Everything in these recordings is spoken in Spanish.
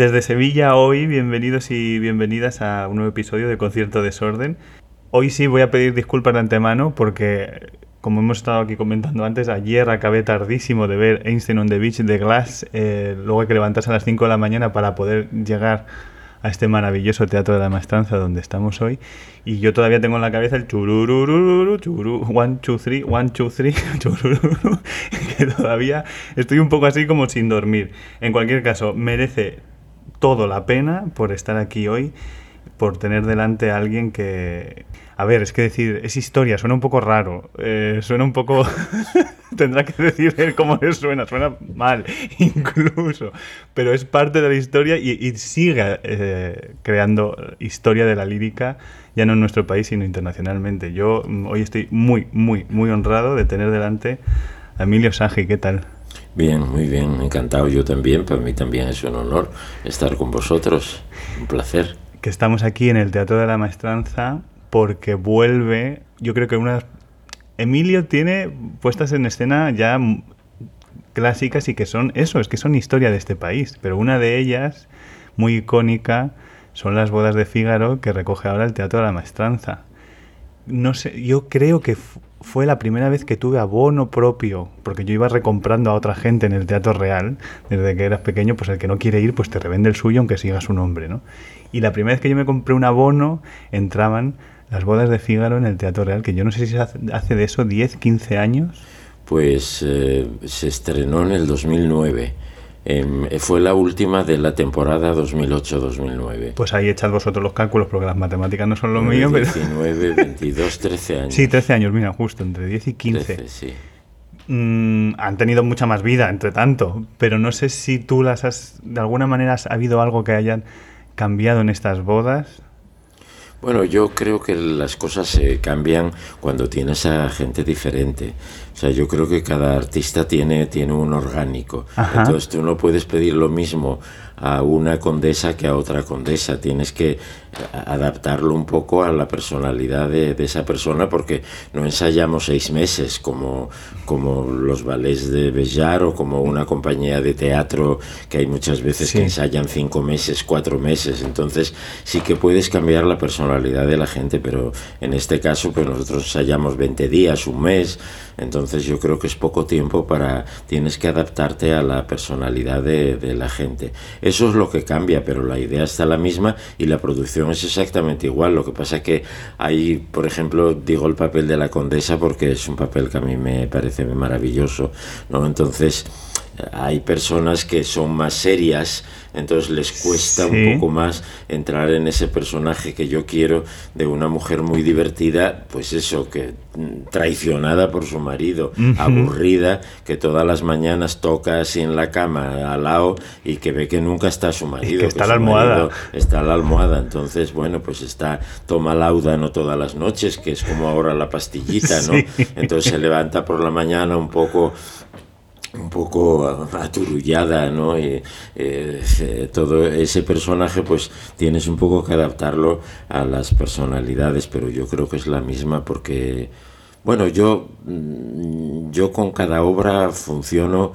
Desde Sevilla hoy, bienvenidos y bienvenidas a un nuevo episodio de Concierto Desorden. Hoy sí voy a pedir disculpas de antemano porque, como hemos estado aquí comentando antes, ayer acabé tardísimo de ver Einstein on the Beach de Glass, eh, luego que levantarse a las 5 de la mañana para poder llegar a este maravilloso Teatro de la Maestranza donde estamos hoy y yo todavía tengo en la cabeza el chururururu, churu, one, two, three, one, two, three, churururu, que todavía estoy un poco así como sin dormir. En cualquier caso, merece todo la pena por estar aquí hoy, por tener delante a alguien que... A ver, es que decir, es historia, suena un poco raro, eh, suena un poco... Tendrá que decir él cómo le suena, suena mal incluso, pero es parte de la historia y, y sigue eh, creando historia de la lírica, ya no en nuestro país, sino internacionalmente. Yo mm, hoy estoy muy, muy, muy honrado de tener delante a Emilio Sagi, ¿qué tal? Bien, muy bien, encantado yo también, para mí también es un honor estar con vosotros, un placer. Que estamos aquí en el Teatro de la Maestranza porque vuelve, yo creo que una... Emilio tiene puestas en escena ya clásicas y que son eso, es que son historia de este país, pero una de ellas, muy icónica, son las bodas de Fígaro que recoge ahora el Teatro de la Maestranza. No sé, yo creo que fue la primera vez que tuve abono propio, porque yo iba recomprando a otra gente en el Teatro Real, desde que eras pequeño, pues el que no quiere ir, pues te revende el suyo aunque siga su nombre, ¿no? Y la primera vez que yo me compré un abono, entraban las bodas de Fígaro en el Teatro Real, que yo no sé si hace de eso 10, 15 años. Pues eh, se estrenó en el 2009. Eh, fue la última de la temporada 2008-2009. Pues ahí echad vosotros los cálculos porque las matemáticas no son lo mío. 19, pero... 22, 13 años. Sí, 13 años, mira, justo, entre 10 y 15. 13, sí. Mm, han tenido mucha más vida, entre tanto, pero no sé si tú las has, de alguna manera, ha habido algo que hayan cambiado en estas bodas. Bueno, yo creo que las cosas se cambian cuando tienes a gente diferente. O sea, yo creo que cada artista tiene, tiene un orgánico. Ajá. Entonces tú no puedes pedir lo mismo a una condesa que a otra condesa. Tienes que adaptarlo un poco a la personalidad de, de esa persona porque no ensayamos seis meses como, como los ballets de Bellar o como una compañía de teatro que hay muchas veces Sí. que ensayan cinco meses, cuatro meses. Entonces sí que puedes cambiar la personalidad de la gente, pero en este caso pues nosotros ensayamos 20 días, un mes. Entonces yo creo que es poco tiempo para... Tienes que adaptarte a la personalidad de, la gente. Eso es lo que cambia, pero la idea está la misma y la producción es exactamente igual. Lo que pasa que hay, por ejemplo, digo el papel de la condesa porque es un papel que a mí me parece maravilloso, ¿no? Entonces hay personas que son más serias, entonces les cuesta Sí. un poco más entrar en ese personaje que yo quiero de una mujer muy divertida, pues eso, que mm, traicionada por su marido, aburrida, que todas las mañanas toca así en la cama al lado y que ve que nunca está su marido. que está su la almohada. Está la almohada, entonces, bueno, pues está, toma laudano todas las noches, que es como ahora la pastillita, ¿no? Sí. Entonces se levanta por la mañana un poco un poco aturullada, ¿no? Y, eh, eh, todo ese personaje, pues tienes un poco que adaptarlo a las personalidades, pero yo creo que es la misma porque, bueno, yo, mm, yo con cada obra funciono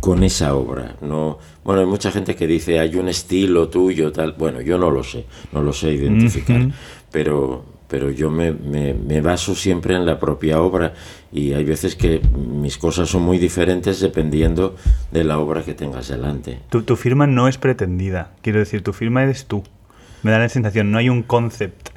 con esa obra, no, bueno, hay mucha gente que dice hay un estilo tuyo, tal, bueno, yo no lo sé, no lo sé identificar, pero, pero yo me, me, baso siempre en la propia obra y hay veces que mis cosas son muy diferentes dependiendo de la obra que tengas delante. Tu, tu firma no es pretendida, quiero decir, tu firma eres tú. Me da la sensación, no hay un concept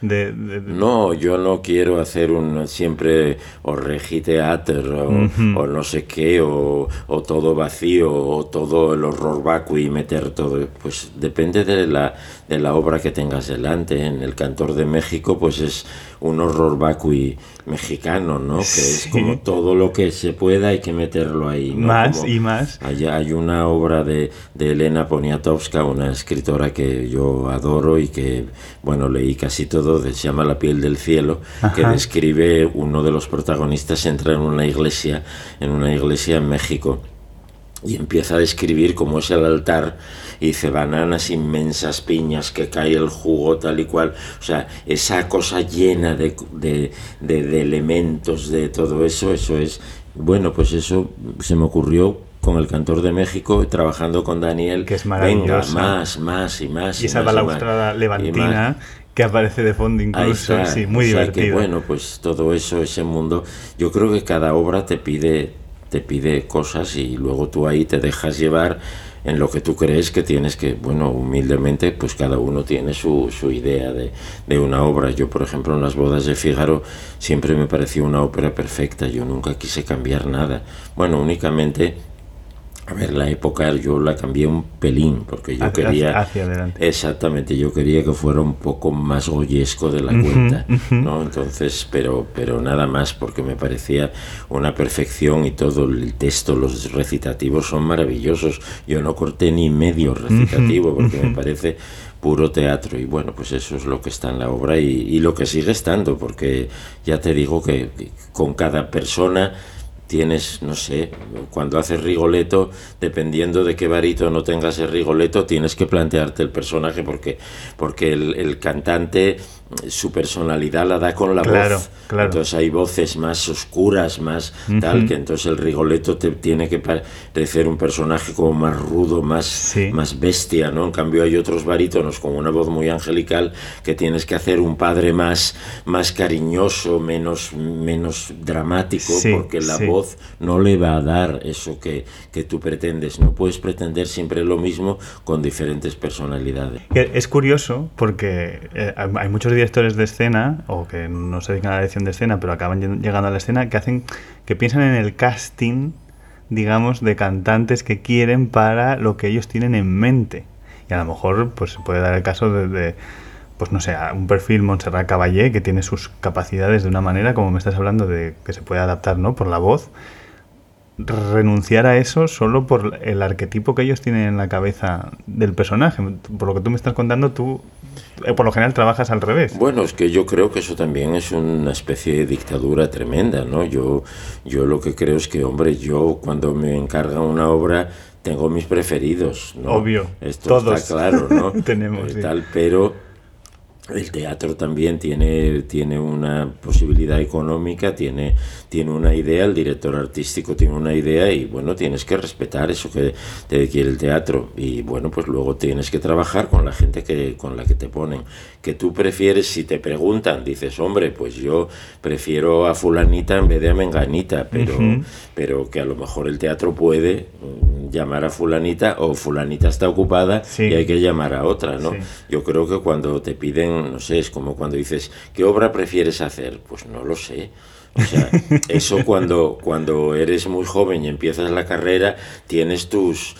de... de- de- No, yo no quiero hacer un siempre o regiteater o, o no sé qué, o, o todo vacío, o todo el horror vacuo y meter todo. Pues depende de la, de la obra que tengas delante. En El Cantor de México, pues es un horror vacui mexicano, ¿no? Que es como todo lo que se pueda hay que meterlo ahí. Más y más. Allá hay una obra de, de Elena Poniatowska, una escritora que yo adoro y que, bueno, leí casi todo, se llama La piel del cielo, que describe uno de los protagonistas entra en una iglesia, en una iglesia en México y empieza a describir cómo es el altar y dice bananas inmensas, piñas, que cae el jugo tal y cual, o sea, esa cosa llena de, de, de, elementos, de todo eso, eso es, bueno, pues eso se me ocurrió con el cantor de México trabajando con Daniel, que es venga, más, más y más. Y, esa balaustrada levantina que aparece de fondo incluso, sí, muy divertido. bueno, pues todo eso, ese mundo, yo creo que cada obra te pide te pide cosas y luego tú ahí te dejas llevar en lo que tú crees que tienes que, bueno, humildemente, pues cada uno tiene su, su idea de, de, una obra. Yo, por ejemplo, en las bodas de Fígaro siempre me pareció una ópera perfecta, yo nunca quise cambiar nada. Bueno, únicamente a ver, la época yo la cambié un pelín, porque yo quería... Hacia adelante. Exactamente, yo quería que fuera un poco más goyesco de la cuenta, ¿no? Entonces, pero, pero nada más, porque me parecía una perfección y todo el texto, los recitativos son maravillosos. Yo no corté ni medio recitativo, porque me parece puro teatro y bueno pues eso es lo que está en la obra y, y lo que sigue estando porque ya te digo que con cada persona tienes, no sé, cuando haces Rigoletto, dependiendo de qué varito no tengas el Rigoletto, tienes que plantearte el personaje porque, porque el, el cantante su personalidad la da con la voz. Entonces hay voces más oscuras, más tal, que entonces el Rigoletto te tiene que parecer un personaje como más rudo, más, más bestia, ¿no? En cambio hay otros barítonos con una voz muy angelical que tienes que hacer un padre más, más cariñoso, menos, menos dramático, porque la voz no le va a dar eso que, que tú pretendes. No puedes pretender siempre lo mismo con diferentes personalidades. Es curioso porque eh, hay muchos directores de escena, o que no se dedican a la dirección de escena, pero acaban llegando a la escena, que hacen, que piensan en el casting, digamos, de cantantes que quieren para lo que ellos tienen en mente. Y a lo mejor, pues se puede dar el caso de, pues no sé, un perfil Montserrat Caballé que tiene sus capacidades de una manera, como me estás hablando, de que se puede adaptar, ¿no? Por la voz renunciar a eso solo por el arquetipo que ellos tienen en la cabeza del personaje. Por lo que tú me estás contando, tú eh, por lo general trabajas al revés. Bueno, es que yo creo que eso también es una especie de dictadura tremenda, ¿no? Yo, yo lo que creo es que, hombre, yo cuando me encargan una obra tengo mis preferidos, ¿no? Obvio. Esto todos está claro, ¿no? Tenemos. Eh, tal, pero el teatro también tiene, tiene una posibilidad económica, tiene, tiene una idea, el director artístico tiene una idea y bueno, tienes que respetar eso que te quiere el teatro. Y bueno, pues luego tienes que trabajar con la gente que, con la que te ponen. Que tú prefieres, si te preguntan, dices, hombre, pues yo prefiero a fulanita en vez de a menganita, pero, pero que a lo mejor el teatro puede mm, llamar a fulanita o fulanita está ocupada y hay que llamar a otra, ¿no? Yo creo que cuando te piden no sé, es como cuando dices, ¿qué obra prefieres hacer? Pues no lo sé. O sea, eso cuando, cuando eres muy joven y empiezas la carrera, tienes tus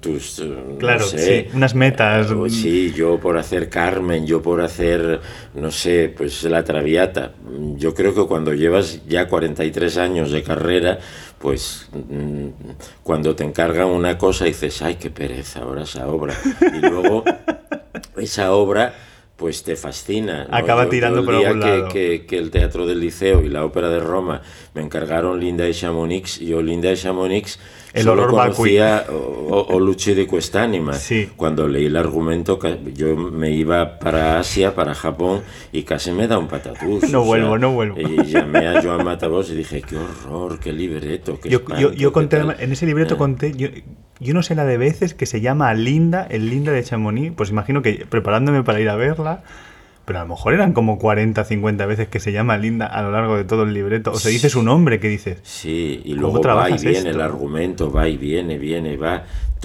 tus claro, sí, unas metas eh, sí yo por hacer Carmen yo por hacer no sé pues la Traviata yo creo que cuando llevas ya 43 años de carrera pues mm, cuando te encargan una cosa dices ay qué pereza ahora esa obra y luego esa obra pues te fascina. Acaba tirando por algún lado. Que, que, el Teatro del Liceo y la Ópera de Roma me encargaron Linda y Chamonix, yo Linda y Chamonix el solo conocía o, o, Luchi de Cuestánima. Sí. Cuando leí el argumento, yo me iba para Asia, para Japón, y casi me da un patatús. No vuelvo, no vuelvo. Y llamé a Joan Matavos y dije, qué horror, qué libreto, qué Yo, yo, conté, en ese libreto eh. conté... Yo, yo no sé la de veces que se llama Linda, el Linda de Chamonix, pues imagino que preparándome para ir a verla, pero a lo mejor eran como 40, 50 veces que se llama Linda a lo largo de todo el libreto. O se dice su nombre, que dices? Sí, y luego va y viene el argumento, va y viene, viene, va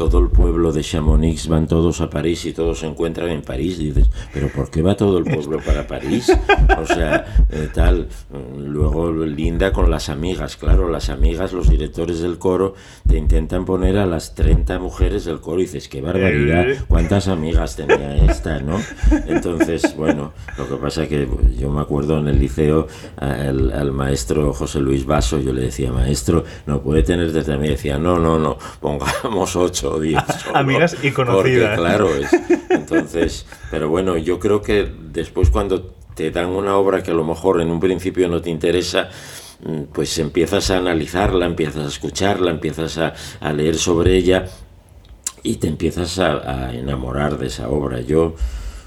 todo el pueblo de Chamonix van todos a París y todos se encuentran en París. Y dices, ¿pero por qué va todo el pueblo para París? O sea, eh, tal. Luego Linda con las amigas, claro, las amigas, los directores del coro, te intentan poner a las 30 mujeres del coro y dices, qué barbaridad, cuántas amigas tenía esta, ¿no? Entonces, bueno, no. Lo que pasa que yo me acuerdo en el liceo al, al maestro José Luis Vaso, yo le decía, maestro, no puede tener desde mí. Decía, no, no, no, pongamos ocho o. Amigas y conocidas. claro, es, entonces, pero bueno, yo creo que después cuando te dan una obra que a lo mejor en un principio no te interesa, mm, pues empiezas a analizarla, empiezas a escucharla, empiezas a, a leer sobre ella y te empiezas a, a, enamorar de esa obra. Yo,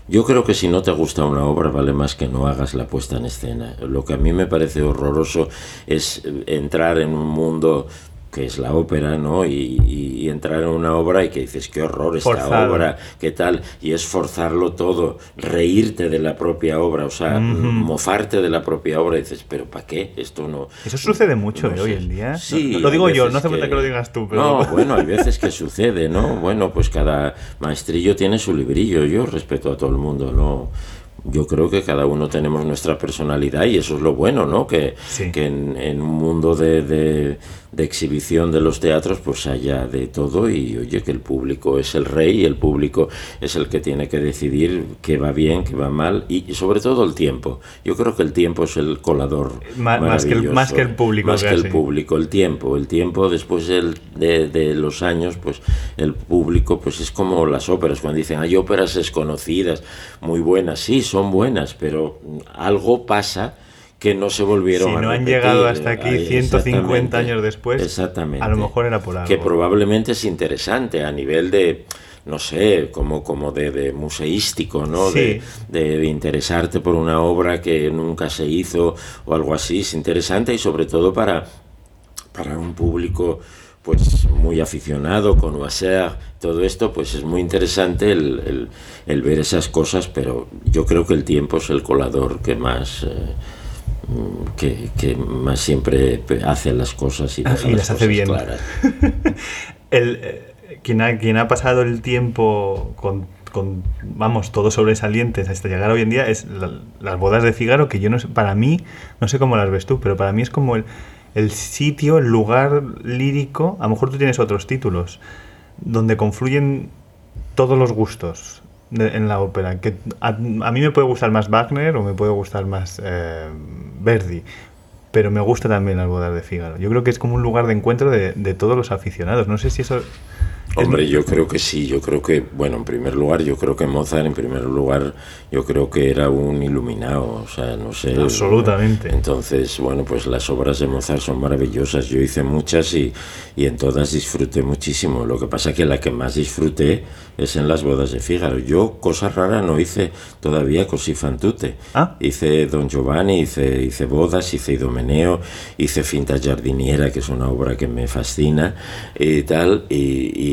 yo creo que si no te gusta una obra vale más que no hagas la puesta en escena. Lo que a mí me parece horroroso es entrar en un mundo que es la ópera, ¿no? Y, y, entrar en una obra y que dices, qué horror esta Forzado. obra, qué tal, y es forzarlo todo, reírte de la propia obra, o sea, mofarte de la propia obra, y dices, pero ¿para qué? Esto no... Eso sucede mucho no ¿eh? hoy en día. Sí, lo digo yo, no hace falta que... lo digas tú, pero... No, bueno, hay veces que sucede, ¿no? Bueno, pues cada maestrillo tiene su librillo, yo respeto a todo el mundo, ¿no? yo creo que cada uno tenemos nuestra personalidad y eso es lo bueno, ¿no? Que, Sí. que en, en un mundo de, de- de exhibición de los teatros pues haya de todo y oye que el público es el rey y el público es el que tiene que decidir qué va bien, qué va mal y, y sobre todo el tiempo. Yo creo que el tiempo es el colador. Más que el- más que el público, Más que el público, el tiempo. El tiempo después del- de, de los años, pues el público pues es como las óperas, cuando dicen hay óperas desconocidas, muy buenas, sí, son buenas, pero algo pasa que no se volvieron Si a no han repetir. llegado hasta aquí Ahí, 150 exactamente. años después, Exactamente. a lo mejor era por algo. Que probablemente es interesante a nivel de, no sé, como, como de, de museístico, ¿no? Sí. De, de- de interesarte por una obra que nunca se hizo o algo así. Es interesante y sobre todo para, para un público pues muy aficionado con Oaser, todo esto, pues es muy interesante el, el- el ver esas cosas, pero yo creo que el tiempo es el colador que más... eh, que, que más siempre hace las cosas y, Ah, deja y las las hace cosas bien. claras. El, eh, quien, ha, quien ha pasado el tiempo con, con, vamos, todos sobresalientes hasta llegar hoy en día es la- las bodas de Fígaro, que yo no sé, para mí, no sé cómo las ves tú, pero para mí es como el, el sitio, el lugar lírico, a lo mejor tú tienes otros títulos, donde confluyen todos los gustos de- en la ópera. Que a, a mí me puede gustar más Wagner o me puede gustar más eh, Verdi, pero me gusta también las bodas de Fígaro. Yo creo que es como un lugar de encuentro de, de todos los aficionados. No sé si eso... es- Hombre, yo creo que sí, yo creo que, bueno, en primer lugar, yo creo que Mozart, en primer lugar, yo creo que era un iluminado, o sea, no sé. Absolutamente. Entonces, bueno, pues las obras de Mozart son maravillosas, yo hice muchas y, y en todas disfruté muchísimo. Lo que pasa que la que más disfruté es en las bodas de Fígaro. Yo, cosa rara, no hice todavía Così fan tutte. Ah. Hice Don Giovanni, hice, hice Bodas, hice Idomeneo, hice Finta Giardiniera, que es una obra que me fascina y tal, y,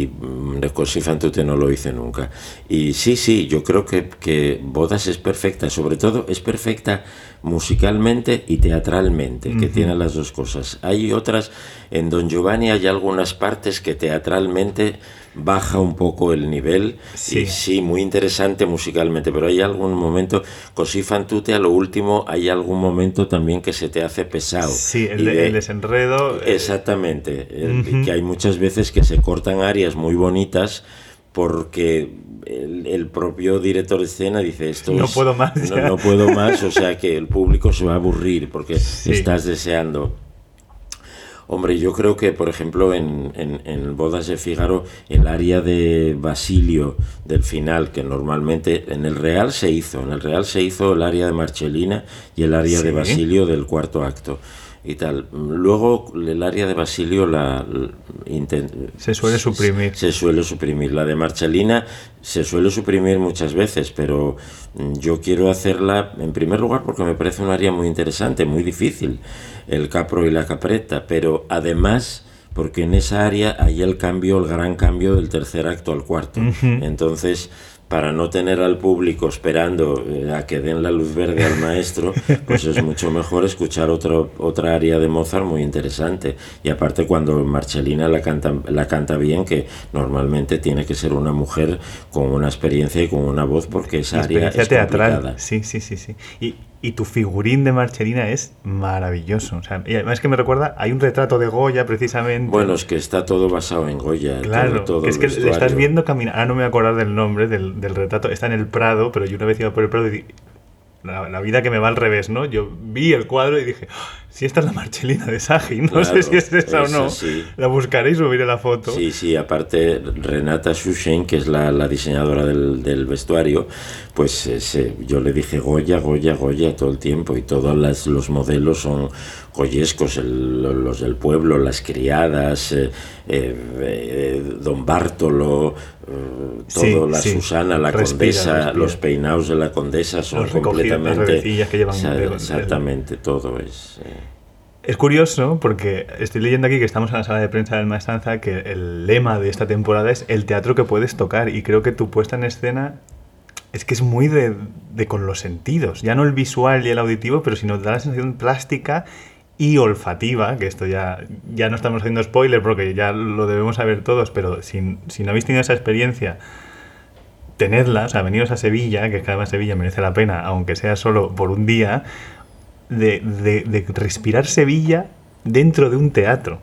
y mm, Così no lo hice nunca. Y sí, sí, yo creo que, que Bodas es perfecta, sobre todo es perfecta musicalmente y teatralmente, que tiene las dos cosas. Hay otras, en Don Giovanni hay algunas partes que teatralmente baja un poco el nivel, Sí. y sí, muy interesante musicalmente, pero hay algún momento, Così fan tutte, a lo último, hay algún momento también que se te hace pesado. Sí, el, de- de- el desenredo... eh, Exactamente, que hay muchas veces que se cortan áreas muy bonitas porque el, el propio director de escena dice esto No es- puedo más, no, ya". no puedo más, o sea que el público se va a aburrir porque Sí. estás deseando. Hombre, yo creo que, por ejemplo, en, en, en Bodas de Fígaro, el área de Basilio del final, que normalmente en el Real se hizo, en el Real se hizo el área de Marchelina y el área de. Basilio del cuarto acto y tal. Luego el área de Basilio la, Se suele suprimir. Se, suele suprimir. La de Marchelina se suele suprimir muchas veces, pero mm, yo quiero hacerla en primer lugar porque me parece un área muy interesante, muy difícil, el capro y la capretta, pero además porque en esa área hay el cambio, el gran cambio del tercer acto al cuarto. Entonces, para no tener al público esperando eh, a que den la luz verde al maestro, pues es mucho mejor escuchar otro, otra área de Mozart muy interesante. Y aparte cuando Marcelina la canta, la canta bien, que normalmente tiene que ser una mujer con una experiencia y con una voz, porque esa área es teatral. complicada. Sí, sí, sí, sí. Y, y tu figurín de Marchelina es maravilloso. O sea, y además que me recuerda, hay un retrato de Goya precisamente. Bueno, es que está todo basado en Goya. Claro, todo que es que le estás viendo caminar. Ahora no me voy a acordar del nombre del, del retrato. Está en el Prado, pero yo una vez iba por el Prado y di- la, vida que me va al revés, ¿no? Yo vi el cuadro y dije, ah, si esta es la Marchelina de Sagi, no sé si es esa o no. La buscaré y subiré la foto. Sí, sí, aparte Renata Shushen, que es la, la diseñadora del, del, vestuario, pues eh, yo le dije Goya, Goya, Goya todo el tiempo y todos los modelos son goyescos, los del pueblo, las criadas, eh, eh, Don Bártolo, todo, la Susana, la condesa, los peinados de la condesa son completamente... Que llevan exactamente, todo es... Es curioso porque estoy leyendo aquí que estamos en la sala de prensa del Maestranza que el lema de esta temporada es el teatro que puedes tocar y creo que tu puesta en escena es que es muy de, con los sentidos, ya no el visual y el auditivo, pero sino da la sensación plástica y olfativa, que esto ya, ya no estamos haciendo spoiler porque ya lo debemos saber todos, pero si, si no habéis tenido esa experiencia, tenedla, o sea, veniros a Sevilla, que cada vez Sevilla merece la pena, aunque sea solo por un día, de, de, respirar Sevilla dentro de un teatro.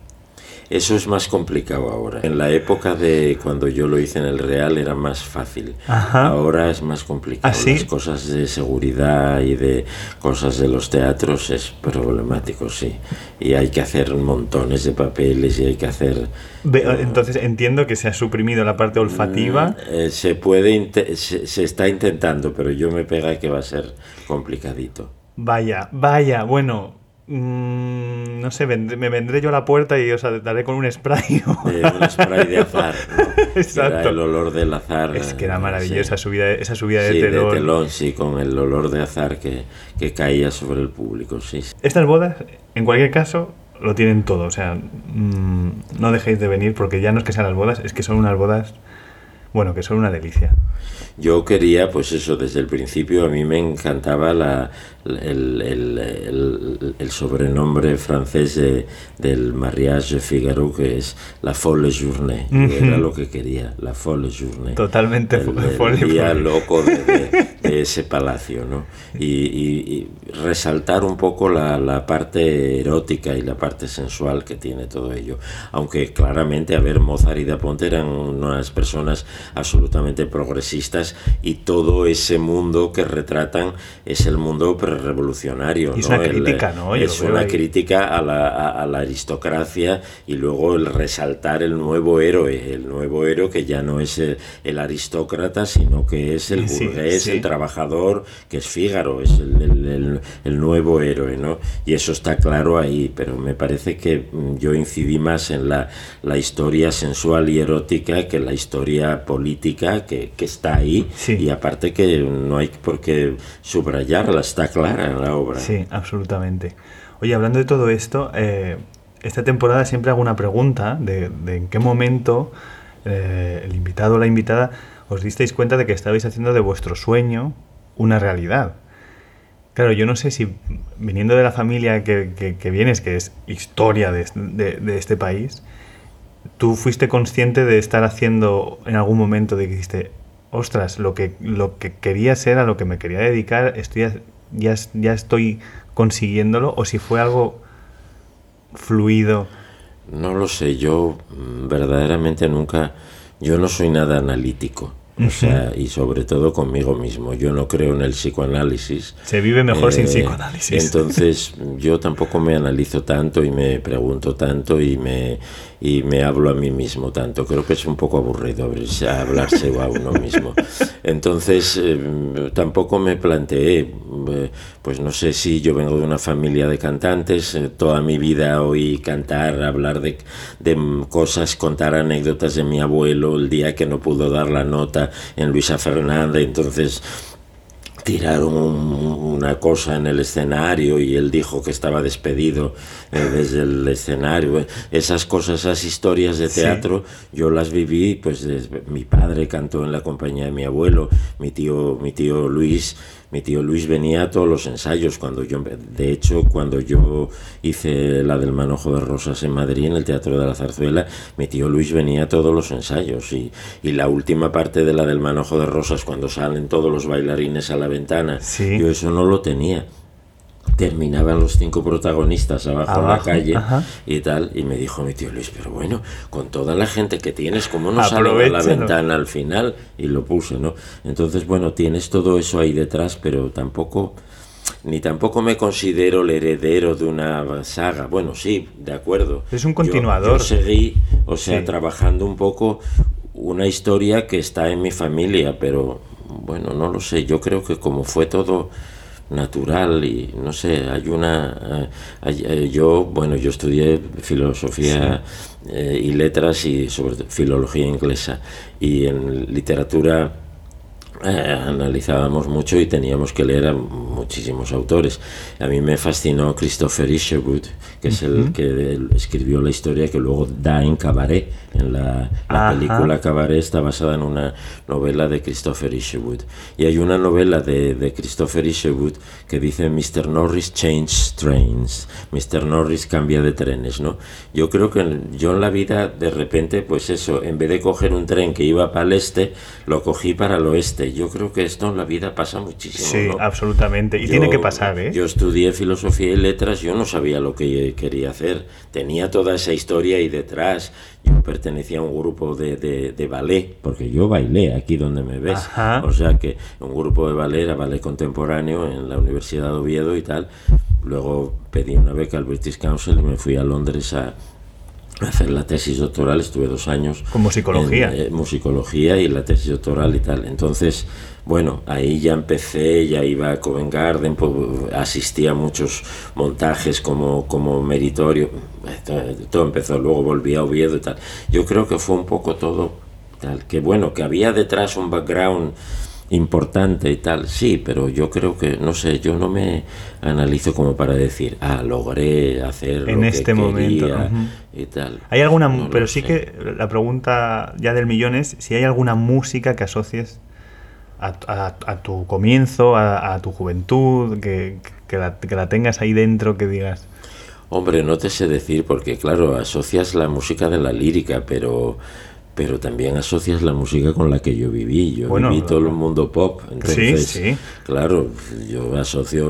Eso es más complicado ahora. En la época de cuando yo lo hice en el Real era más fácil. Ahora es más complicado. ¿Ah, Las cosas de seguridad y de cosas de los teatros es problemático, sí. Y hay que hacer montones de papeles y hay que hacer... Entonces entiendo que se ha suprimido la parte olfativa. Mm, eh, se puede, se, se está intentando, pero yo me pega que va a ser complicadito. Vaya, vaya, bueno, mm, no sé, me vendré yo a la puerta y os daré con un spray. un spray de azar. Exacto. el olor del azar. Es que era maravillosa esa subida, esa subida de sí, telón. de telón. Sí, con el olor de azar que, que caía sobre el público, sí. Estas bodas, en cualquier caso, lo tienen todo. O sea, mm, no dejéis de venir porque ya no es que sean las bodas, es que son unas bodas bueno, que son una delicia. Yo quería, pues eso, desde el principio a mí me encantaba la, el, el, el, sobrenombre francés del mariage de Figaro, que es la folle journée. Era lo que quería, la folle journée. Totalmente el, día loco de, ese palacio, ¿no? Y, resaltar un poco la, la, parte erótica y la parte sensual que tiene todo ello. Aunque claramente, a ver, Mozart y Da Ponte eran unas personas absolutamente progresistas y todo ese mundo que retratan es el mundo revolucionario. es una crítica, ¿no? es una crítica a la, a, la, aristocracia y luego el resaltar el nuevo héroe, el nuevo héroe que ya no es el, aristócrata, sino que es el burgués, el trabajador, que es Fígaro, es el, el, nuevo héroe, ¿no? Y eso está claro ahí, pero me parece que mm, yo incidí más en la, la historia sensual y erótica que la historia política que, que está ahí y aparte que no hay por qué subrayarla, está clara en la obra. Sí, absolutamente. Oye, hablando de todo esto, eh, esta temporada siempre hago una pregunta de, en qué momento eh, el invitado o la invitada os disteis cuenta de que estabais haciendo de vuestro sueño una realidad. Claro, yo no sé si viniendo de la familia que, que, vienes, que es historia de, de, este país, tú fuiste consciente de estar haciendo en algún momento de que dijiste, ostras, lo que, lo que quería ser, a lo que me quería dedicar, estoy ya, ya estoy consiguiéndolo o si fue algo fluido? No lo sé, yo mm, verdaderamente nunca, yo no soy nada analítico. O sea, y sobre todo conmigo mismo. Yo no creo en el psicoanálisis. Se vive mejor sin eh, psicoanálisis. Entonces, yo tampoco me analizo tanto y me pregunto tanto y me, y me hablo a mí mismo tanto. Creo que es un poco aburrido hablarse a uno mismo. Entonces, eh, tampoco me planteé, eh, pues no sé si yo vengo de una familia de cantantes, eh, toda mi vida oí cantar, hablar de, de cosas, contar anécdotas de mi abuelo el día que no pudo dar la nota en Luisa Fernanda, entonces tiraron una cosa en el escenario y él dijo que estaba despedido eh, desde el escenario. Esas cosas, esas historias de teatro, yo las viví, pues mi padre cantó en la compañía de mi abuelo, mi tío, mi tío Luis mi tío Luis venía a todos los ensayos cuando yo de hecho cuando yo hice la del manojo de rosas en Madrid en el teatro de la zarzuela mi tío Luis venía a todos los ensayos y, y la última parte de la del manojo de rosas cuando salen todos los bailarines a la ventana yo eso no lo tenía terminaban los cinco protagonistas abajo, en la calle ajá. y tal, y me dijo mi tío Luis, pero bueno, con toda la gente que tienes, ¿cómo no sale a la ventana al final? Y lo puse, ¿no? Entonces, bueno, tienes todo eso ahí detrás, pero tampoco, ni tampoco me considero el heredero de una saga. Bueno, sí, de acuerdo. Es un Yo- continuador. Yo, seguí, o sea, Sí. trabajando un poco una historia que está en mi familia, pero bueno, no lo sé. Yo creo que como fue todo natural y no sé, hay una... eh, hay- eh, yo, bueno, yo estudié filosofía eh, y letras y sobre todo filología inglesa. Y en literatura eh, analizábamos mucho y teníamos que leer a muchísimos autores. A mí me fascinó Christopher Isherwood, que es el que escribió la historia que luego da en Cabaret. En la, película Cabaret está basada en una novela de Christopher Isherwood. Y hay una novela de, de Christopher Isherwood que dice Mr. Norris changes trains. Mr. Norris cambia de trenes, ¿no? Yo creo que yo en la vida, de repente, pues eso, en vez de coger un tren que iba para el este, lo cogí para el oeste. Yo creo que esto en la vida pasa muchísimo. Sí, ¿no? absolutamente. Y Yo- tiene que pasar, ¿eh? Yo estudié filosofía y letras, yo no sabía lo que quería hacer. Tenía toda esa historia ahí detrás. Yo pertenecía a un grupo de, de, de ballet, porque yo bailé aquí donde me ves. Ajá. O sea que un grupo de ballet era ballet contemporáneo en la Universidad de Oviedo y tal. Luego pedí una beca al British Council y me fui a Londres a, hacer la tesis doctoral. Estuve dos años. Con musicología. en, eh, musicología y la tesis doctoral y tal. Entonces, bueno, ahí ya empecé, ya iba a Covent Garden, pues, asistía a muchos montajes como, como meritorio. Todo empezó, luego volví a Oviedo y tal. Yo creo que fue un poco todo tal. Que bueno, que había detrás un background importante y tal, sí, pero yo creo que, no sé, yo no me analizo como para decir, ah, logré hacer En lo este que momento, quería y tal. Hay alguna, No pero sí sé. que la pregunta ya del millón es si hay alguna música que asocies a, tu comienzo, a, tu juventud, que, que la, que la tengas ahí dentro, que digas, Hombre, no te sé decir porque claro, asocias la música de la lírica, pero pero también asocias la música con la que yo viví. Yo Bueno, viví todo el mundo pop, entonces sí. claro, yo asocio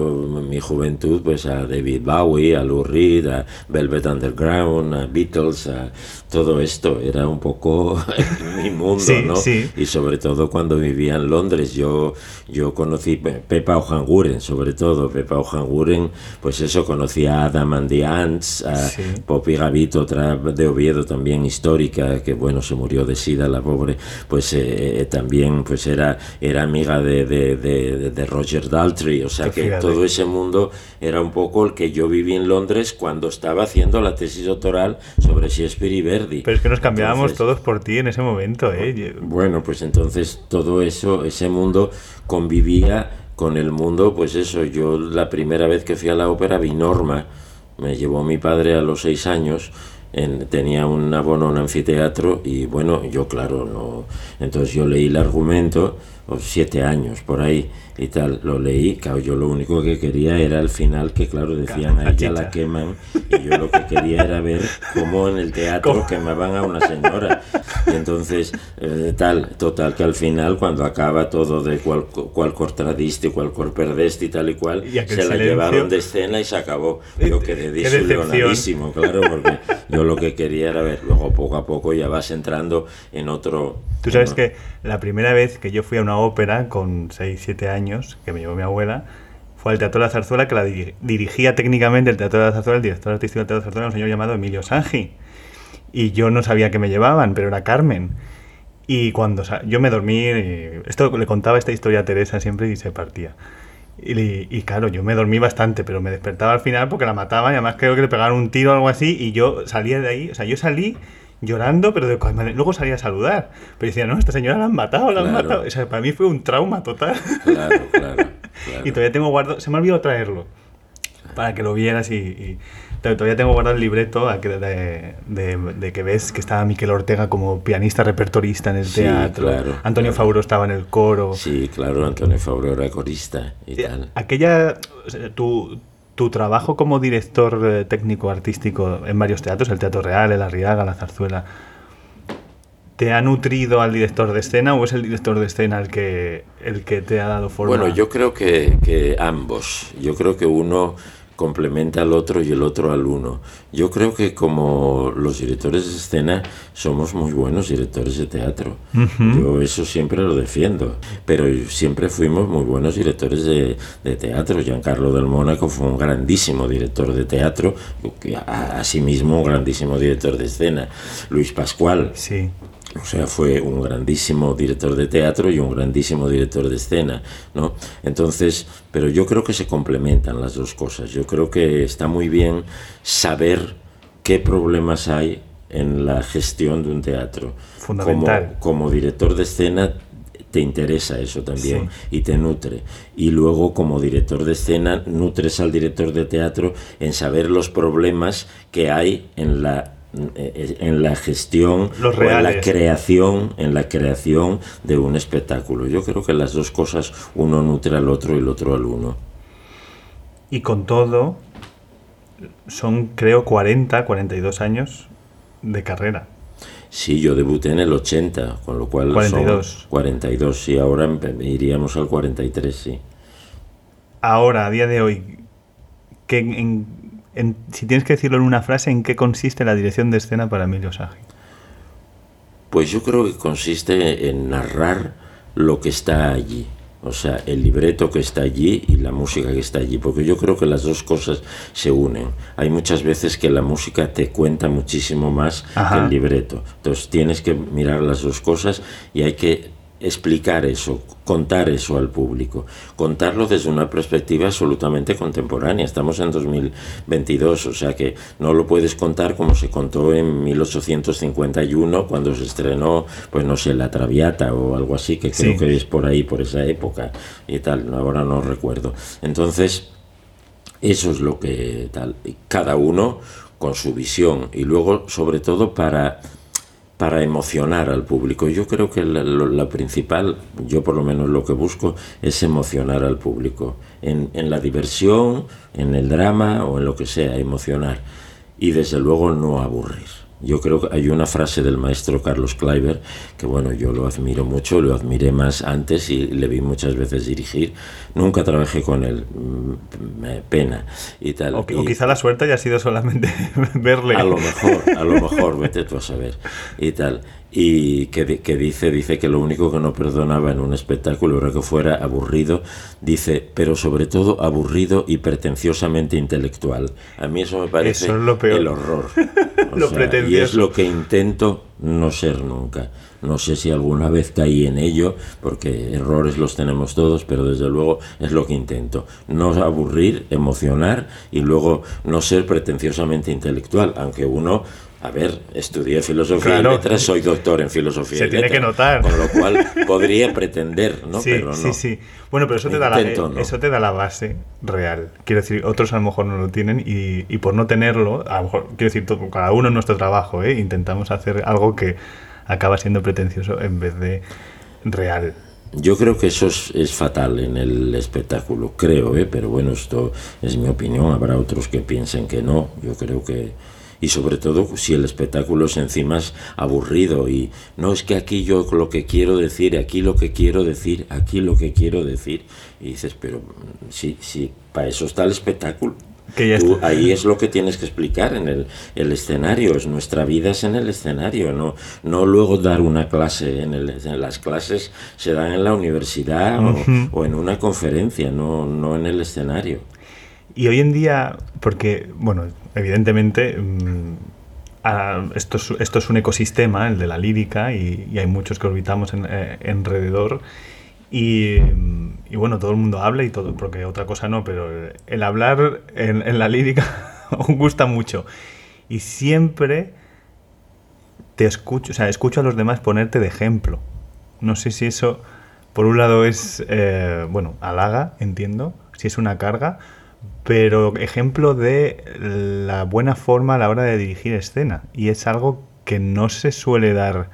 mi juventud pues a David Bowie, a Lou Reed, a Velvet Underground, a Beatles, a todo esto. Era un poco mi mundo, Sí, ¿no? sí. y sobre todo cuando vivía en Londres yo yo conocí Pe- Pepa Ojanguren sobre todo Pepa Ojanguren pues eso conocí a Adam and the Ants a Sí. Poppy Gavito otra de Oviedo también histórica que bueno se murió de sida la pobre pues eh, eh, también pues era era amiga de, de, de- de Roger Daltrey. O sea Que todo ese mundo era un poco el que yo viví en Londres cuando estaba haciendo la tesis doctoral sobre Shakespeare y Verdi. Pero es que nos cambiábamos Entonces, todos por ti en ese momento, ¿eh? Bueno, pues entonces todo eso, ese mundo convivía con el mundo, pues eso, yo la primera vez que fui a la ópera vi Norma, me llevó mi padre a los seis años, en- tenía un abono a un anfiteatro y bueno, yo claro, no, entonces yo leí el argumento, o siete años por ahí y tal, lo leí, claro, yo lo único que quería era al final que claro, decían a ella la queman y yo lo que quería era ver cómo en el teatro ¿Cómo? quemaban a una señora. Y entonces, eh, tal, total, que al final, cuando acaba todo de cuál, cuál cortradiste, cuál cor perdeste y tal y cual, Y se la llevaron de escena y se acabó. Yo quedé desilusionadísimo, claro, porque yo lo que quería era ver. Luego, poco a poco, ya vas entrando en otro. Tú sabes que la primera vez que yo fui a una ópera con 6, 7 años, que me llevó mi abuela, fue al Teatro de la Zarzuela, que la diri- dirigía técnicamente el Teatro de la Zarzuela, el director artístico del Teatro de la Zarzuela, un señor llamado Emilio Sangi. Y yo no sabía que me llevaban, pero era Carmen. Y cuando sa- yo me dormí, esto le contaba esta historia a Teresa siempre y se partía. Y, y claro, yo me dormí bastante, pero me despertaba al final porque la mataban y además creo que le pegaron un tiro o algo así y yo salía de ahí, o sea, yo salí llorando, pero de- luego salía a saludar. Pero decía, no, esta señora la han matado, la han Claro. matado. O sea, para mí fue un trauma total. Claro, claro. claro. Y todavía tengo guardado, se me olvidó traerlo para que lo vieras y, y to- todavía tengo guardado el libreto de, de- de que ves que estaba Miquel Ortega como pianista repertorista en el Sí, teatro, claro, Antonio claro. Fauro estaba en el coro. Sí, claro, Antonio Fabro era corista y Eh, tal. Aquella, o sea, tu, tu trabajo como director eh, técnico artístico en varios teatros, el Teatro Real, el Arriaga, la Zarzuela, ¿Te ha nutrido al director de escena o es el director de escena el que, el que te ha dado forma? Bueno, yo creo que, que ambos. Yo creo que uno complementa al otro y el otro al uno. Yo creo que como los directores de escena somos muy buenos directores de teatro. Yo eso siempre lo defiendo, pero siempre fuimos muy buenos directores de, de, teatro. Giancarlo del Mónaco fue un grandísimo director de teatro, asimismo un grandísimo director de escena. Luis Pascual. Sí. O sea, fue un grandísimo director de teatro y un grandísimo director de escena, ¿no? Entonces, pero yo creo que se complementan las dos cosas. Yo creo que está muy bien saber qué problemas hay en la gestión de un teatro. Fundamental. Como, como director de escena te interesa eso también y te nutre. Y luego como director de escena nutres al director de teatro en saber los problemas que hay en la en la gestión o en la creación en la creación de un espectáculo yo creo que las dos cosas uno nutre al otro y el otro al uno y con todo son creo 40 42 años de carrera Sí, yo debuté en el 80, con lo cual 42. son 42, y ahora iríamos al 43, sí. Ahora, a día de hoy, ¿qué, en, si tienes que decirlo en una frase, ¿en qué consiste la dirección de escena para Emilio Sagi? Pues yo creo que consiste en narrar lo que está allí. O sea, el libreto que está allí y la música que está allí, porque yo creo que las dos cosas se unen. Hay muchas veces que la música te cuenta muchísimo más que el libreto. Entonces tienes que mirar las dos cosas y hay que explicar eso, contar eso al público, contarlo desde una perspectiva absolutamente contemporánea. Estamos en 2022, o sea que no lo puedes contar como se contó en 1851 cuando se estrenó, pues no sé, La Traviata o algo así, que creo que es por ahí, por esa época y tal, ahora no recuerdo. Entonces, eso es lo que tal, cada uno con su visión y luego sobre todo para para emocionar al público. Yo creo que la, principal, yo por lo menos lo que busco, es emocionar al público. En, en, la diversión, en el drama o en lo que sea, emocionar. Y desde luego no aburrir. Yo creo que hay una frase del maestro Carlos Kleiber que, bueno, yo lo admiro mucho, lo admiré más antes y le vi muchas veces dirigir. Nunca trabajé con él, mm, me pena y tal. O, quizá la suerte haya sido solamente verle. A lo mejor, a lo mejor, vete tú a saber y tal y que, que, dice, dice que lo único que no perdonaba en un espectáculo era que fuera aburrido, dice, pero sobre todo aburrido y pretenciosamente intelectual. A mí eso me parece el horror. y es lo que intento no ser nunca. No sé si alguna vez caí en ello, porque errores los tenemos todos, pero desde luego es lo que intento. No aburrir, emocionar y luego no ser pretenciosamente intelectual, aunque uno a ver, estudié filosofía y letras, soy doctor en filosofía Se y tiene que notar. Con lo cual podría pretender, ¿no? Sí, pero no. sí, sí. Bueno, pero eso te, da la, eso te da la base real. Quiero decir, otros a lo mejor no lo tienen y, y por no tenerlo, a lo mejor, quiero decir, todo, cada uno en nuestro trabajo, ¿eh? intentamos hacer algo que acaba siendo pretencioso en vez de real. Yo creo que eso es, fatal en el espectáculo, creo, ¿eh? pero bueno, esto es mi opinión, habrá otros que piensen que no, yo creo que y sobre todo si el espectáculo es encima aburrido y no es que aquí yo lo que quiero decir, aquí lo que quiero decir, aquí lo que quiero decir y dices, pero sí, sí, para eso está el espectáculo. Que Tú, ahí es lo que tienes que explicar en el, el, escenario, es nuestra vida es en el escenario, no, no luego dar una clase, en, el, en las clases se dan en la universidad uh -huh. o, o, en una conferencia, no, no en el escenario. Y hoy en día, porque, bueno, evidentemente mmm, a, esto, es, esto, es, un ecosistema, el de la lírica, y, y hay muchos que orbitamos en, eh, alrededor. Y, y, bueno, todo el mundo habla y todo, porque otra cosa no, pero el hablar en, la lírica gusta mucho. Y siempre te escucho, o sea, escucho a los demás ponerte de ejemplo. No sé si eso, por un lado, es, eh, bueno, halaga, entiendo, si es una carga, pero ejemplo de la buena forma a la hora de dirigir escena. Y es algo que no se suele dar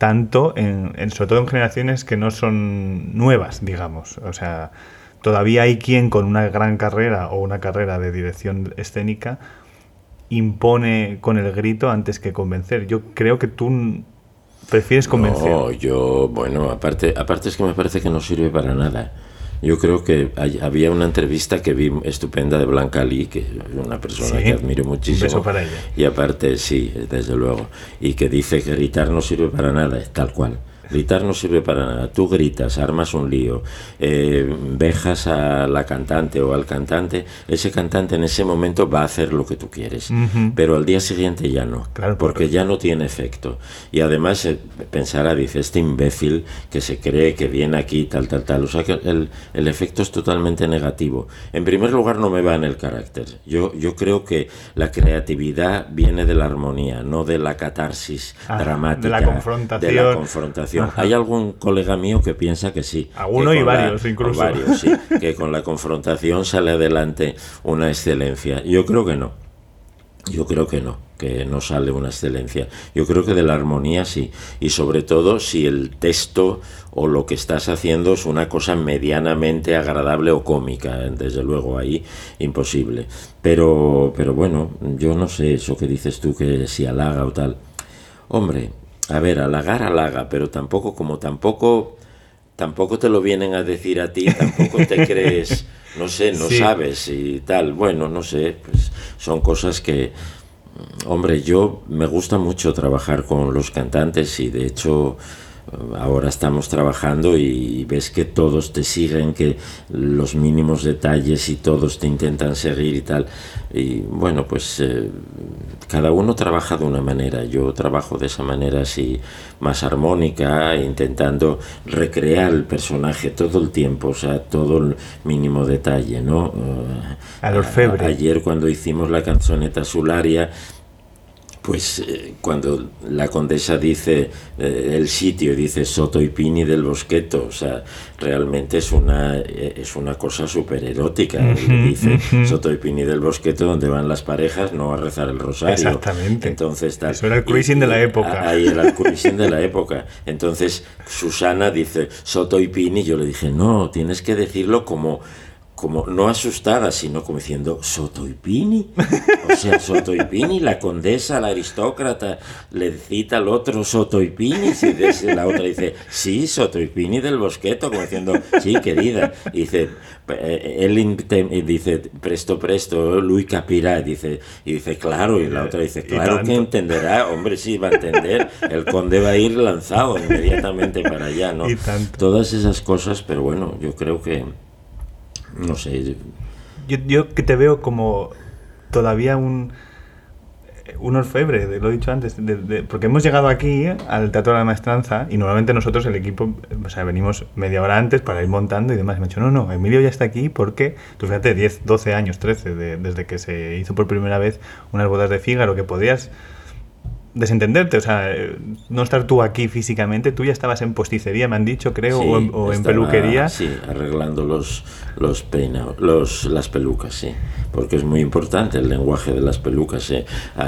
tanto, en, sobre todo en generaciones que no son nuevas, digamos. O sea, todavía hay quien con una gran carrera o una carrera de dirección escénica impone con el grito antes que convencer. Yo creo que tú ¿Prefieres convencer? No, yo, bueno, aparte, aparte es que me parece que no sirve para nada. Yo creo que hay- había una entrevista que vi estupenda de Blanca Lee, que es una persona Sí, que admiro un muchísimo. beso para ella. Y aparte, sí, desde luego. Y que dice que gritar no sirve para nada, es tal cual. Gritar no sirve para nada. Tú gritas, armas un lío, eh, vejas a la cantante o al cantante. Ese cantante en ese momento va a hacer lo que tú quieres. Pero al día siguiente ya no. Claro, porque ya no tiene efecto. Y además eh, pensará, dice, este imbécil que se cree que viene aquí, tal, tal, tal. O sea que el, el efecto es totalmente negativo. En primer lugar, no me va en el carácter. Yo, yo creo que la creatividad viene de la armonía, no de la catarsis Ah, de dramática. la confrontación. de la confrontación. Ajá. Hay algún colega mío que piensa que sí. Alguno que y con la- varios, incluso. varios, sí, que con la confrontación sale adelante una excelencia. Yo creo que no. Yo creo que no, que no sale una excelencia. Yo creo que de la armonía sí. Y sobre todo si el texto o lo que estás haciendo es una cosa medianamente agradable o cómica. Desde luego ahí imposible. Pero, pero bueno, yo no sé eso que dices tú que si halaga o tal. Hombre, a ver, halagar halaga, pero tampoco como tampoco tampoco te lo vienen a decir a ti, tampoco te crees, no sé, no Sí. sabes y tal. Bueno, no sé, pues son cosas que hombre, yo me gusta mucho trabajar con los cantantes y de hecho ahora estamos trabajando y ves que todos te siguen, que los mínimos detalles y todos te intentan seguir y tal. Y bueno, pues eh, cada uno trabaja de una manera. Yo trabajo de esa manera así más armónica, intentando recrear el personaje todo el tiempo, o sea, todo el mínimo detalle, ¿no? Eh, Al orfebre. a- ayer cuando hicimos la canzoneta Sularia, pues eh, cuando la condesa dice eh, el sitio, dice Soto y Pini del Bosqueto, o sea, realmente es una, eh, es una cosa súper erótica. dice Soto y Pini del Bosqueto, donde van las parejas, no a rezar el rosario. Exactamente. Entonces, tal. Eso era el cruising de la época. Ahí era el cruising de la época. Entonces, Susana dice Soto y Pini, yo le dije, no, tienes que decirlo como como no asustada, sino como diciendo Soto y Pini. O sea, Soto y Pini, la condesa, la aristócrata, le cita al otro Soto y Pini. Y dice- la otra dice, sí, Soto y Pini del Bosqueto, como diciendo, sí, querida. Y dice, eh, él dice, presto, presto, lui capirá. Y dice, y dice, claro. Y la otra dice, claro que entenderá. Hombre, sí, va a entender. El conde va a ir lanzado inmediatamente para allá, ¿no? Todas esas cosas, pero bueno, yo creo que no sé, Yo, yo que te veo como todavía un, un orfebre, lo he dicho antes, de- porque hemos llegado aquí al Teatro de la Maestranza y normalmente nosotros, el equipo, o sea, venimos media hora antes para ir montando y demás. Y me han dicho, no, no, Emilio ya está aquí porque, tú fíjate, 10, 12 años, 13, de- desde que se hizo por primera vez unas bodas de Fígaro, que podías desentenderte, o sea, no estar tú aquí físicamente, tú ya estabas en posticería, me han dicho, creo, sí, o en, o en estaba, peluquería. Sí, arreglando los, los peinados, los, las pelucas, sí, porque es muy importante el lenguaje de las pelucas, eh,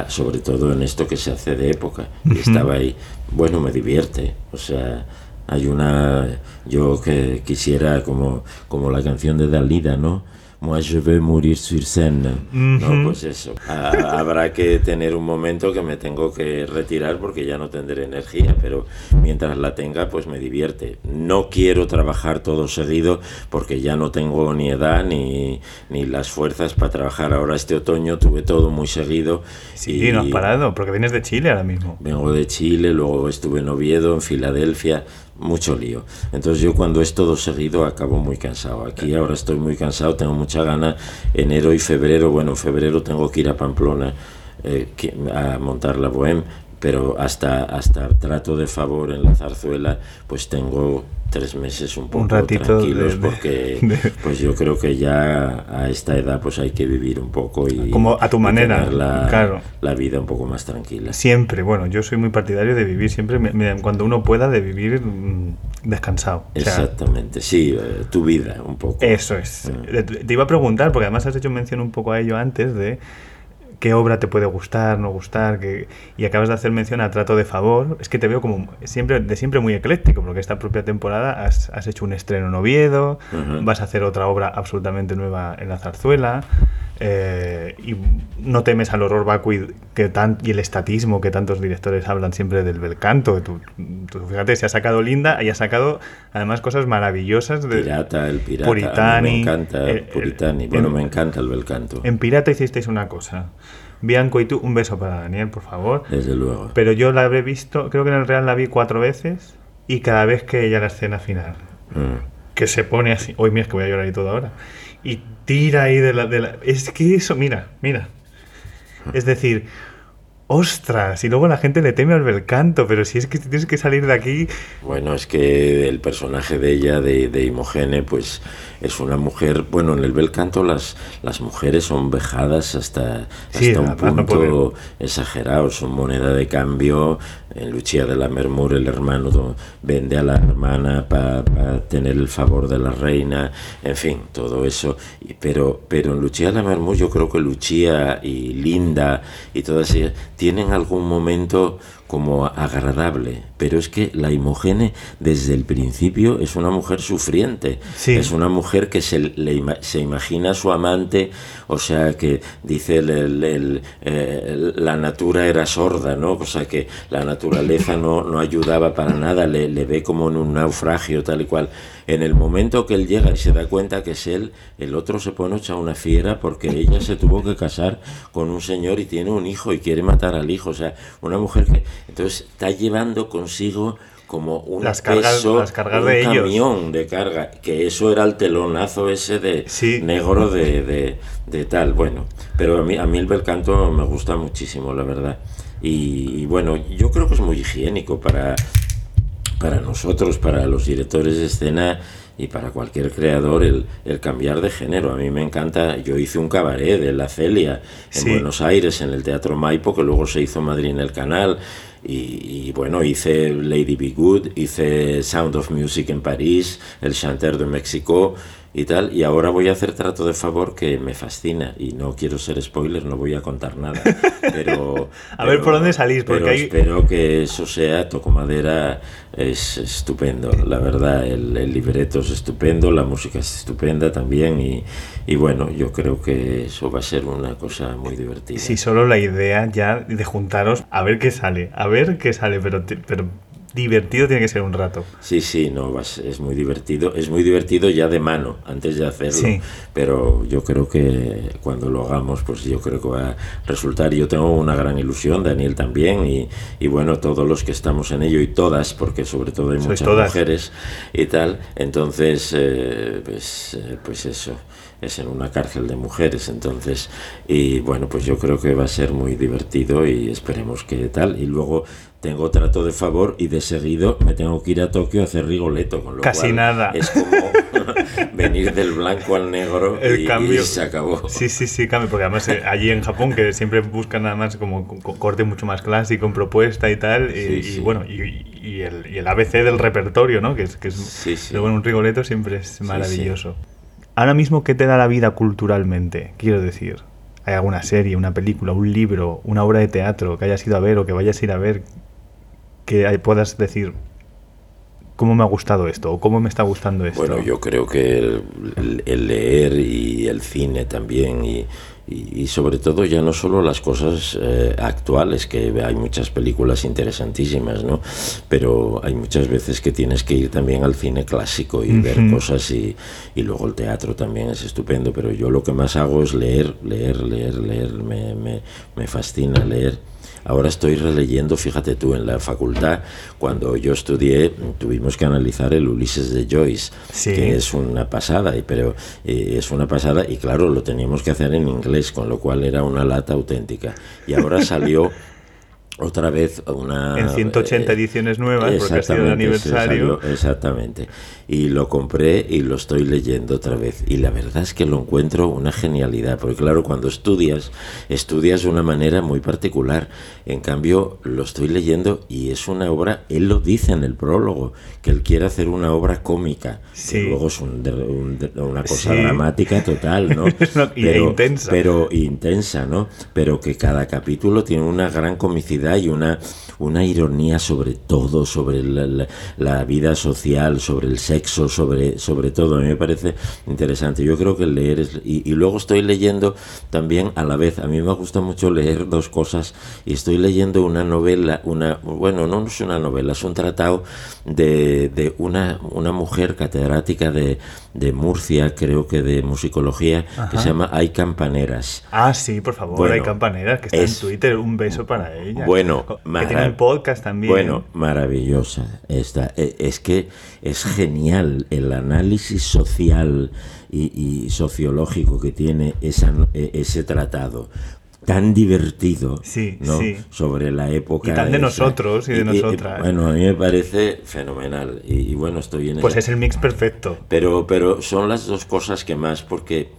sobre todo en esto que se hace de época. Y estaba ahí, bueno, me divierte, o sea, hay una, yo que quisiera como, como la canción de Dalida, ¿no? Moi je veux mourir sur scène. No, pues eso. Ha- habrá que tener un momento que me tengo que retirar porque ya no tendré energía, pero mientras la tenga, pues me divierte. No quiero trabajar todo seguido porque ya no tengo ni edad ni, ni las fuerzas para trabajar. Ahora este otoño tuve todo muy seguido. Sí, no has parado, porque vienes de Chile ahora mismo. Vengo de Chile, luego estuve en Oviedo, en Filadelfia, mucho lío. Entonces yo cuando es todo seguido acabo muy cansado. Aquí ahora estoy muy cansado, tengo mucha gana. Enero y febrero, bueno, en febrero tengo que ir a Pamplona eh, a montar la Bohème, pero hasta, hasta trato de favor en la zarzuela, pues tengo tres meses un poco ratito tranquilos de- de- porque de- pues yo creo que ya a esta edad pues hay que vivir un poco y Como a tu manera, tener la, claro. la vida un poco más tranquila. Siempre, bueno, yo soy muy partidario de vivir siempre, cuando uno pueda, de vivir mm, descansado. O sea, Exactamente, sí, eh, tu vida un poco. Eso es. Mm. Te te iba a preguntar, porque además has hecho mención un poco a ello antes, de qué obra te puede gustar, no gustar, que, y acabas de hacer mención a Trato de Favor. Es que te veo como siempre de siempre muy ecléctico, porque esta propia temporada has, has hecho un estreno en Oviedo, Ujú. vas a hacer otra obra absolutamente nueva en la zarzuela. eh, y no temes al horror vacui que tan, y el estatismo que tantos directores hablan siempre del bel canto. Tú, tú, fíjate, se ha sacado Linda y ha sacado además cosas maravillosas. De pirata, el pirata. Puritani. me encanta el, Puritani. Bueno, me encanta el bel canto. En Pirata hicisteis una cosa. Bianco y tú, un beso para Daniel, por favor. Desde luego. Pero yo la habré visto, creo que en el Real la vi cuatro veces y cada vez que ella la escena final, mm. que se pone así, hoy mira, es que voy a llorar y todo ahora, y tira ahí de la, de la... Es que eso, mira, mira. Es decir, ostras, y luego la gente le teme al bel canto, pero si es que tienes que salir de aquí... Bueno, es que el personaje de ella, de, de Imogene, pues es una mujer, bueno, en el bel canto las, las mujeres son vejadas hasta, hasta un punto exagerado, son moneda de cambio. En Lucia de la Mermur el hermano vende a la hermana para tener el favor de la reina, en fin, todo eso. Pero, pero en Lucia de la Mermur yo creo que Lucia y Linda y todas ellas tienen algún momento como agradable, pero es que la Imogene desde el principio es una mujer sufriente, es una mujer que se, se imagina a su amante, o sea que dice el, eh, la natura era sorda, ¿no? O sea que la naturaleza no, no ayudaba para nada, le, le ve como en un naufragio tal y cual. En el momento que él llega y se da cuenta que es él, el otro se pone hecha una fiera porque ella se tuvo que casar con un señor y tiene un hijo y quiere matar al hijo. O sea, una mujer que entonces está llevando consigo como un las cargas, un camión de carga, que eso era el telonazo ese de negro de, de, tal, bueno, pero a mí, a mí el bel canto me gusta muchísimo, la verdad. y, bueno, yo creo que es muy higiénico para, para nosotros, para los directores de escena y para cualquier creador el, el, cambiar de género. A mí me encanta, yo hice un cabaret de La Celia en Buenos Aires, en el Teatro Maipo, que luego se hizo en Madrid en el canal. Y, bueno, hice Lady Be Good, hice Sound of Music en París, El Chanteur de México y tal. Y ahora voy a hacer trato de favor que me fascina. Y no quiero ser spoiler, no voy a contar nada. Pero. a ver por dónde salís, porque espero que eso sea, toco madera, es estupendo. La verdad, el, libreto es estupendo, la música es estupenda también. Y, y, bueno, yo creo que eso va a ser una cosa muy divertida. Sí, solo la idea ya de juntaros a ver qué sale, a ver qué sale, pero. pero divertido tiene que ser un rato. Sí, sí, no, es muy divertido. Es muy divertido ya de mano, antes de hacerlo. Pero yo creo que cuando lo hagamos, pues yo creo que va a resultar. Yo tengo una gran ilusión, Daniel también, y, y bueno, todos los que estamos en ello y todas, porque sobre todo hay muchas mujeres y tal. Entonces, eh, pues, eh, pues eso es en una cárcel de mujeres, entonces, y bueno, pues yo creo que va a ser muy divertido y esperemos que tal. Y luego tengo trato de favor y de seguido me tengo que ir a Tokio a hacer Rigoletto, con lo Casi nada. es como venir del blanco al negro y, cambio. se acabó. Sí, sí, sí, cambio, porque además eh, allí en Japón que siempre buscan nada más como corte mucho más clásico, en propuesta y tal, y, bueno, y, el, y, el, ABC del repertorio, ¿no? Que es, que es luego en un Rigoletto siempre es maravilloso. Ahora mismo, ¿qué te da la vida culturalmente? Quiero decir, ¿hay alguna serie, una película, un libro, una obra de teatro que hayas ido a ver o que vayas a ir a ver que puedas decir cómo me ha gustado esto o cómo me está gustando esto. Bueno, yo creo que el, leer y el cine también y, y, sobre todo ya no solo las cosas eh, actuales, que hay muchas películas interesantísimas, ¿no? Pero hay muchas veces que tienes que ir también al cine clásico y ver cosas y, y, luego el teatro también es estupendo, pero yo lo que más hago es leer, leer, leer, leer, me, me, me fascina leer Ahora estoy releyendo, fíjate tú, en la facultad, cuando yo estudié, tuvimos que analizar el Ulises de Joyce, que es una pasada, pero eh, es una pasada y claro, lo teníamos que hacer en inglés, con lo cual era una lata auténtica. Y ahora salió otra vez una... En 180 eh, ediciones nuevas, porque ha sido el aniversario. exactamente. Y lo compré y lo estoy leyendo otra vez. Y la verdad es que lo encuentro una genialidad, porque claro, cuando estudias, estudias de una manera muy particular. En cambio, lo estoy leyendo y es una obra, él lo dice en el prólogo, que él quiere hacer una obra cómica. Sí. luego es una cosa dramática total, ¿no? pero, intensa. Pero intensa, ¿no? Pero que cada capítulo tiene una gran comicidad verdad y una, una ironía sobre todo, sobre la, la, vida social, sobre el sexo, sobre, sobre todo. A mí me parece interesante. Yo creo que leer es... Y, y luego estoy leyendo también a la vez, a mí me gusta mucho leer dos cosas y estoy leyendo una novela, una bueno, no es una novela, es un tratado de, de una, una mujer catedrática de, de Murcia, creo que de musicología, que se llama Hay Campaneras. Ah, sí, por favor, Hay Campaneras, que está en Twitter, un beso para ella. Bueno, que tiene un podcast también. Bueno, maravillosa esta. E, es que es genial el análisis social y, sociológico que tiene esa, e, ese tratado tan divertido sí, ¿no? sí. sobre la época. Y tan de nosotros y de nosotras. bueno, a mí me parece fenomenal. Y, bueno, estoy en Pues es el mix perfecto. Pero, pero son las dos cosas que más, porque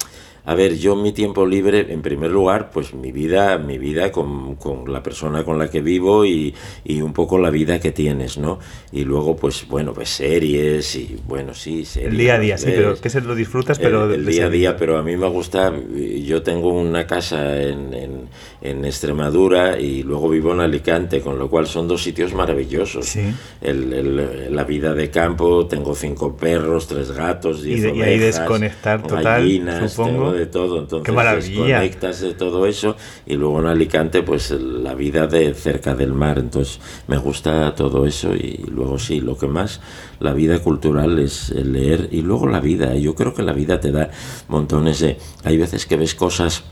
a ver, yo mi tiempo libre, en primer lugar, pues mi vida, mi vida con, con la persona con la que vivo y, y, un poco la vida que tienes, ¿no? Y luego, pues bueno, pues series y bueno, sí, series. El día a día, sí, pero que se lo disfrutas, pero... El, el día a día, pero a mí me gusta, yo tengo una casa en, en, en, Extremadura y luego vivo en Alicante, con lo cual son dos sitios maravillosos. Sí. El, la vida de campo, tengo cinco perros, tres gatos, diez y, de, ovejas, y ahí desconectar total, gallinas, supongo de todo, entonces desconectas de todo eso y luego en Alicante pues la vida de cerca del mar, entonces me gusta todo eso y luego sí, lo que más, la vida cultural es el leer y luego la vida, yo creo que la vida te da montones de, hay veces que ves cosas,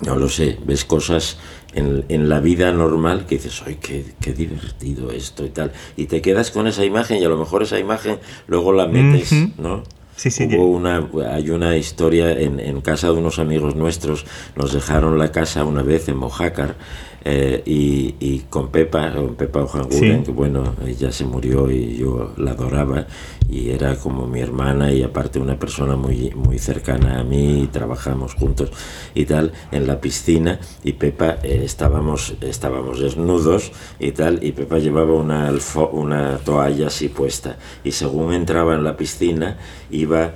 no lo sé, ves cosas en, en, la vida normal que dices, ¡ay, qué, qué, divertido esto y tal! Y te quedas con esa imagen y a lo mejor esa imagen luego la metes, uh -huh. ¿no? Sí, sí, Hubo una, hay una historia en, en, casa de unos amigos nuestros, nos dejaron la casa una vez en Mojácar eh, y, y, con Pepa, con Pepa Ojanguren, Sí. que bueno, ella se murió y yo la adoraba. Y era como mi hermana y aparte una persona muy, muy cercana a mí y trabajamos juntos y tal en la piscina. Y Pepa eh, estábamos, estábamos desnudos y tal y Pepa llevaba una, una toalla así puesta. Y según entraba en la piscina iba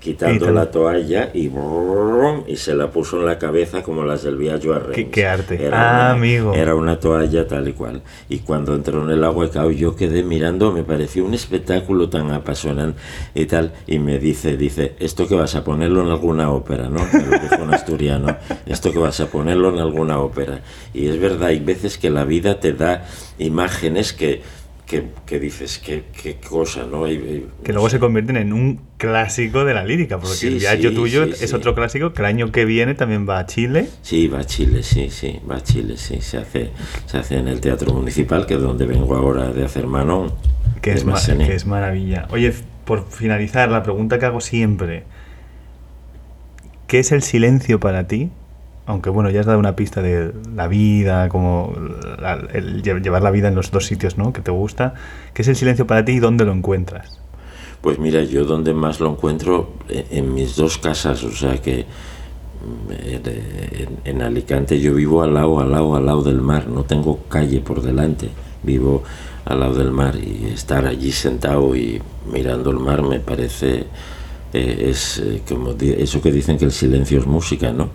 quitando la toalla y, brum, y se la puso en la cabeza como las del Viaggio a Rennes. Qué- qué arte. Era Ah, una, amigo. Era una toalla tal y cual. Y cuando entró en el agua, claro, yo quedé mirando, me pareció un espectáculo tan apasionante y tal. Y me dice, dice, esto que vas a ponerlo en alguna ópera, ¿no? Me lo dijo un asturiano. Esto que vas a ponerlo en alguna ópera. Y es verdad, hay veces que la vida te da imágenes que, que, que dices, qué, qué cosa, ¿no? Y- y- Que luego se convierten en un clásico de la lírica, porque Sí, el viaje sí, tuyo sí, es otro clásico que el año que viene también va a Chile. Sí, va a Chile, sí, sí, va a Chile, sí, se hace, se hace en el Teatro Municipal, que es donde vengo ahora de hacer Manon. Que es, ma- que es maravilla. Oye, por finalizar, la pregunta que hago siempre. ¿Qué es el silencio para ti? Aunque bueno, ya has dado una pista de la vida, como llevar la vida en los dos sitios ¿no? que te gusta. ¿Qué es el silencio para ti y dónde lo encuentras? Pues mira, yo donde más lo encuentro en, en mis dos casas, o sea que mm, en, en Alicante yo vivo al lado, al lado, al lado del mar, no tengo calle por delante, vivo al lado del mar y estar allí sentado y mirando el mar me parece eh, es eh, como eso que dicen que el silencio es música, ¿no?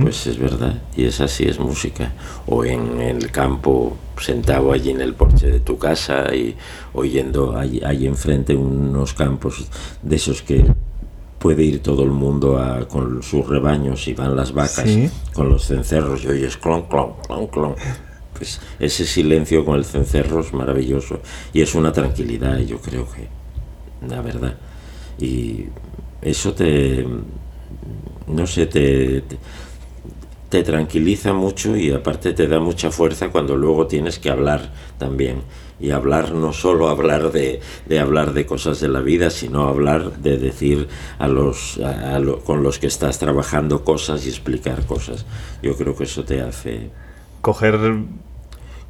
Pues es verdad, y es así, es música. O en el campo, sentado allí en el porche de tu casa y oyendo allí, allí enfrente unos campos de esos que puede ir todo el mundo a- con sus rebaños y van las vacas Sí. con los cencerros y oyes clon, clon, clon, clon. Pues ese silencio con el cencerro es maravilloso y es una tranquilidad, yo creo que, la verdad. Y eso te, no sé, te, te, tranquiliza mucho y aparte te da mucha fuerza cuando luego tienes que hablar también. Y hablar no solo hablar de, de hablar de cosas de la vida, sino hablar de decir a los a lo- con los que estás trabajando cosas y explicar cosas. Yo creo que eso te hace Coger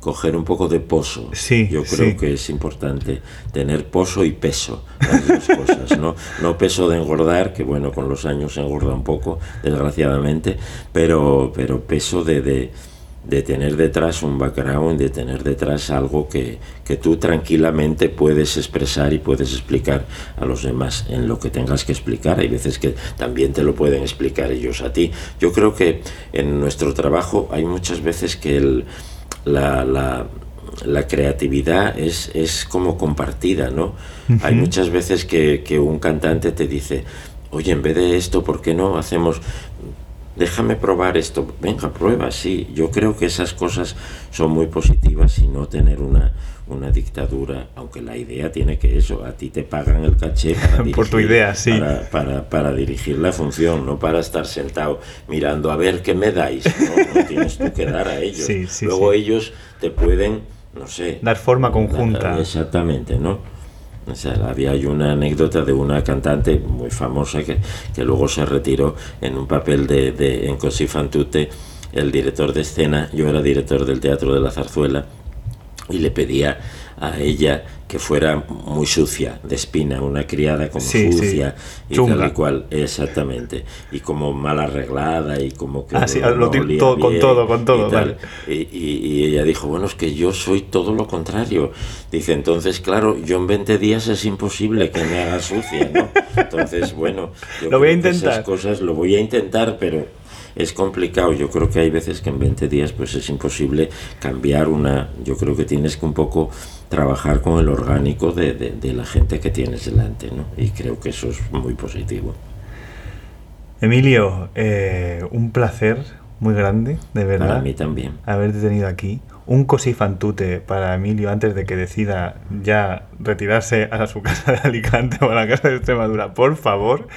coger un poco de pozo. Sí, Yo creo sí. que es importante tener pozo y peso, las dos cosas, ¿no? No peso de engordar, que bueno, con los años se engorda un poco, desgraciadamente, pero, pero peso de, de, de tener detrás un background, de tener detrás algo que, que tú tranquilamente puedes expresar y puedes explicar a los demás en lo que tengas que explicar. Hay veces que también te lo pueden explicar ellos a ti. Yo creo que en nuestro trabajo hay muchas veces que el, la, la, la creatividad es, es como compartida, ¿no? Hay muchas veces que, que un cantante te dice, oye, en vez de esto, ¿por qué no hacemos déjame probar esto, venga, prueba, sí. Yo creo que esas cosas son muy positivas y no tener una, una dictadura, aunque la idea tiene que eso, a ti te pagan el caché para dirigir, Por tu idea, sí. para, para, para dirigir la función, no para estar sentado mirando a ver qué me dais, no, no tienes tú que dar a ellos. Sí, sí, Luego sí. ellos te pueden, no sé, Dar forma conjunta. Exactamente, ¿no? O sea, había hay una anécdota de una cantante muy famosa que, que luego se retiró en un papel de, de en Così fan tutte, el director de escena, yo era director del Teatro de la Zarzuela, y le pedía a ella que fuera muy sucia, de espina, una criada como Sí, sí. sucia y Chunga. tal y cual, exactamente, y como mal arreglada y como que Ah, sí, no- lo no olía todo- con bien todo, con y todo, tal. vale. Y, y- y ella dijo, bueno, es que yo soy todo lo contrario. Dice, entonces, claro, yo en 20 días es imposible que me haga sucia, ¿no? Entonces, bueno, yo Lo voy a intentar. Esas cosas lo voy a intentar, pero es complicado. Yo creo que hay veces que en 20 días pues es imposible cambiar una... Yo creo que tienes que un poco trabajar con el orgánico de, de- de la gente que tienes delante, ¿no? Y creo que eso es muy positivo. Emilio, eh, un placer muy grande, de verdad. Para mí también. haberte tenido aquí. Un così fan tutte para Emilio antes de que decida ya retirarse a su casa de Alicante o a la casa de Extremadura. Por favor,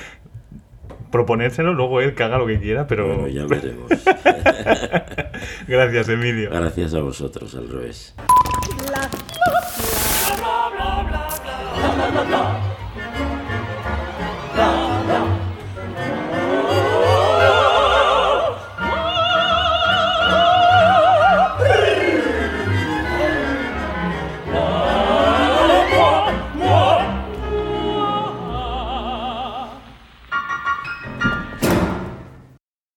proponérselo, luego él que haga lo que quiera, pero... Bueno, ya veremos. Gracias, Emilio. Gracias a vosotros, al revés.